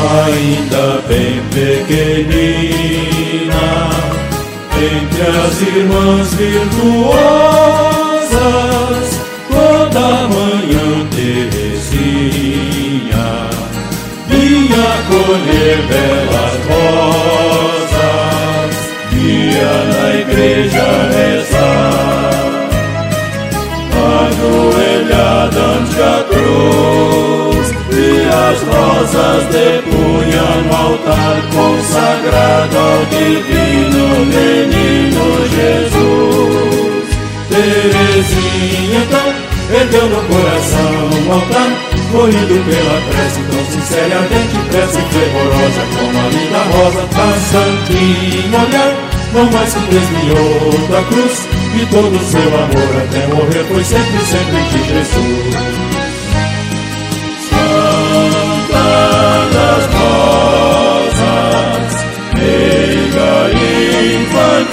ainda bem pequenina, entre as irmãs virtuosas, toda manhã Teresinha vinha colher belas rosas, ia na igreja rezar, ajoelhada ante a cruz, e as rosas depunha no altar consagrado ao divino menino Jesus. Teresinha então ergueu no coração o altar, corrido pela prece tão sincera e ardente, prece fervorosa como a linda rosa, da santinho olhar, não mais se desviou da cruz, e todo o seu amor até morrer foi sempre, sempre de Jesus.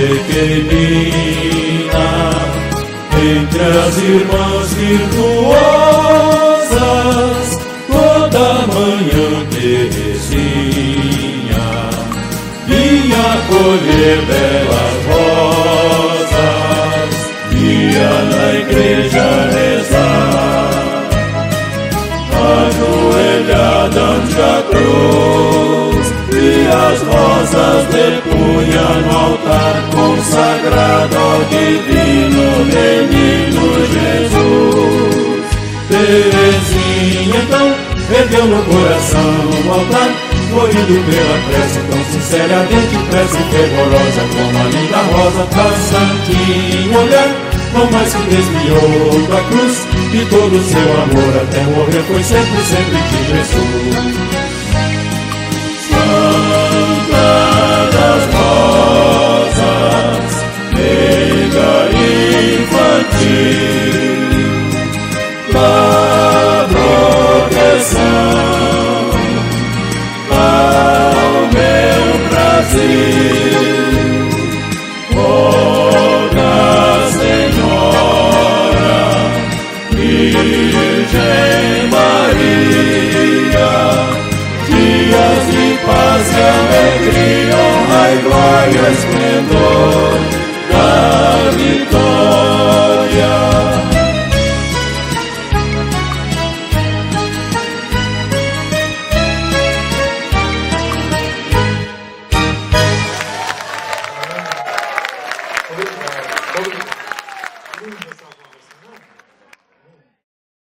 pequenina, entre as irmãs virtuosas, ao divino menino Jesus. Teresinha então ergueu no coração o altar, corrido pela prece tão sincera e ardente, prece fervorosa como a linda rosa, pra olhar, não mais se desviou da cruz, e todo o seu amor até morrer foi sempre, sempre de Jesus. Gracias.